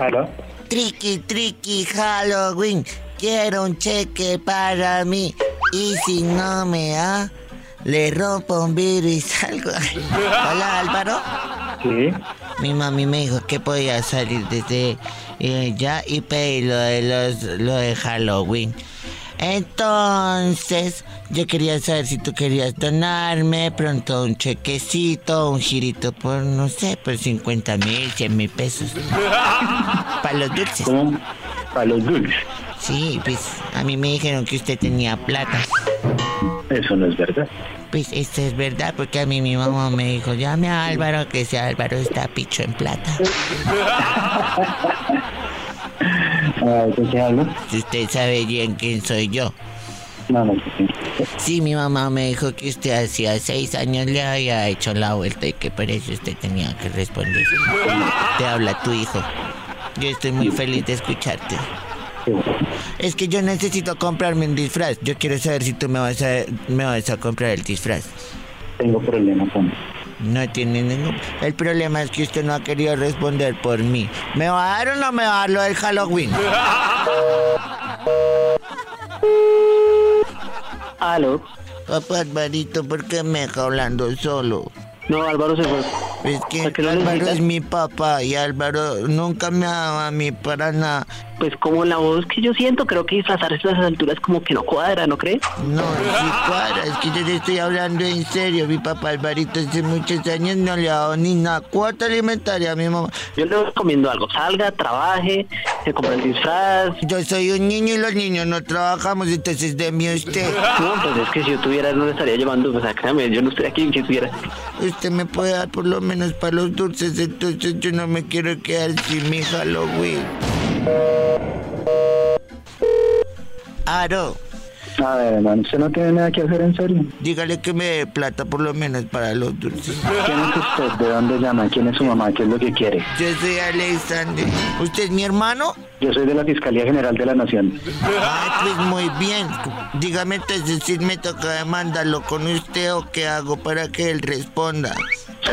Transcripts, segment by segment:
¿Aló? Tricky, tricky, Halloween. Quiero un cheque para mí. Y si no me da, le rompo un vidrio y salgo. Hola, Álvaro. Sí. Mi mami me dijo que podía salir desde eh, ya y pedir lo de, los, lo de Halloween. Entonces, yo quería saber si tú querías donarme pronto un chequecito, un girito por, no sé, por 50 mil, 100 mil pesos. Para los dulces. ¿Cómo? Para los dulces. Sí, pues a mí me dijeron que usted tenía plata. Eso no es verdad. Pues esto es verdad, porque a mí mi mamá me dijo, llame a Álvaro, que ese Álvaro está picho en plata. Ah, usted sabe bien quién soy yo. No, no, sí. Sí, mi mamá me dijo que usted hacía seis años le había hecho la vuelta y que por eso usted tenía que responder. Te habla tu hijo. Yo estoy muy feliz de escucharte. Es que yo necesito comprarme un disfraz. Yo quiero saber si tú me vas a, me vas a comprar el disfraz. Tengo problemas con No tiene ningún... El problema es que usted no ha querido responder por mí. ¿Me va a dar o no me va a dar lo del Halloween? ¿Aló? Papá Alvarito, ¿por qué me deja hablando solo? No, Álvaro se fue. Es que ¿Por qué lo Álvaro es mi papá y Álvaro nunca me ha dado a mí para nada. Pues como la voz que yo siento, creo que disfrazarse a esas alturas como que no cuadra, ¿no crees? No, sí cuadra, es que yo le estoy hablando en serio. Mi papá Alvarito hace muchos años no le ha dado ni una cuota alimentaria a mi mamá. Yo le recomiendo algo, salga, trabaje, se compra el disfraz. Yo soy un niño y los niños no trabajamos, entonces deme usted. No, pues es que si yo tuviera, no le estaría llevando, o sea, créame, yo no estoy aquí, que estuviera. Usted me puede dar por lo menos para los dulces, entonces yo no me quiero quedar sin mi Halloween. Aro, A ver, hermano, ¿usted no tiene nada que hacer en serio? dígale que me dé plata por lo menos para los dulces. ¿Quién es usted? ¿De dónde llama? ¿Quién es su mamá? ¿Qué es lo que quiere? Yo soy Alexander. ¿Usted es mi hermano? Yo soy de la Fiscalía General de la Nación. Ah, pues muy bien. Dígame entonces si me toca demandarlo con usted o qué hago para que él responda.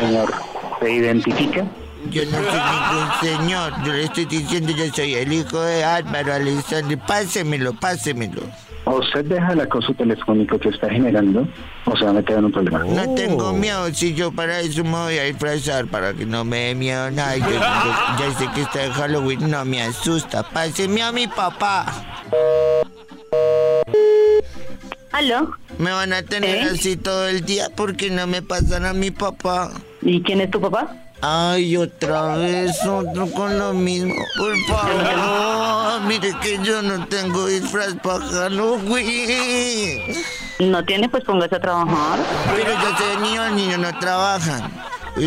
Señor, ¿se identifica? Yo no soy ningún señor. Yo le estoy diciendo yo soy el hijo de Álvaro Alexander. Pásemelo, pásemelo. ¿O usted deja el acoso telefónico que está generando o se va a meter en un problema? No tengo miedo, si yo para eso me voy a disfrazar, para que no me dé miedo nada. Yo, yo- ya sé que está en Halloween, no me asusta. Páseme a mi papá. ¿Aló? Me van a tener ¿Eh? así todo el día porque no me pasan a mi papá. ¿Y quién es tu papá? Ay, otra vez otro con lo mismo. Por favor, mire que yo no tengo disfraz para Halloween. No tiene, pues póngase a trabajar. Pero yo soy niño, los niños no trabajan.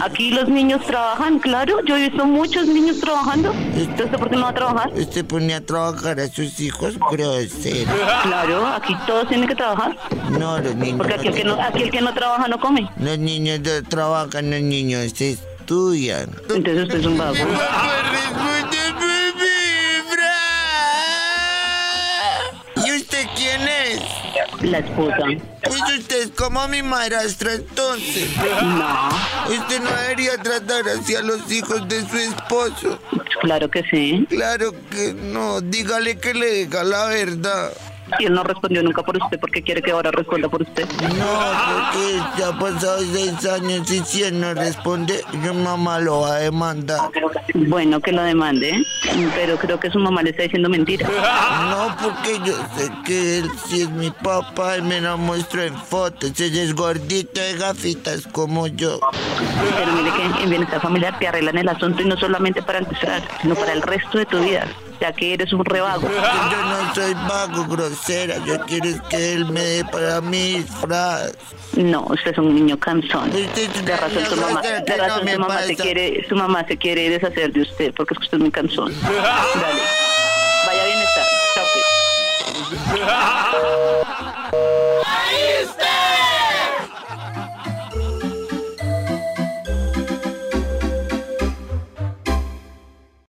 Aquí los niños trabajan, claro. Yo he visto muchos niños trabajando. Entonces, ¿por qué no va a trabajar? Usted pone a trabajar a sus hijos grosero. Claro, aquí todos tienen que trabajar. No, los niños. Porque aquí el que no, aquí el que no trabaja no come. Los niños no trabajan, los niños estudian. Entonces usted es un vago. ¿Y usted quién es? La esposa. Pues usted es como mi madrastra entonces. No, Usted no debería tratar así a los hijos de su esposo. claro que sí. Claro que no. Dígale que le diga la verdad. Y él no respondió nunca por usted porque quiere que ahora responda por usted. No, porque ya ha pasado seis años y si él no responde, yo mamá lo va a demandar. Bueno, que lo demande, ¿eh? pero creo que su mamá le está diciendo mentiras. No, porque yo sé que él sí es mi papá, él me lo muestra en fotos. Él es gordito de gafitas como yo. Pero mire que en bienestar familiar te arreglan el asunto y no solamente para empezar, sino para el resto de tu vida, ya que eres un rebago. Yo no soy vago, grosera. Yo quiero que él me dé para mí frases. No, usted es un niño cansón. De razón su mamá, de razón su mamá se quiere, su mamá se quiere deshacer de usted porque es que usted es muy cansón. Dale. Vaya bienestar. Chao. Pues.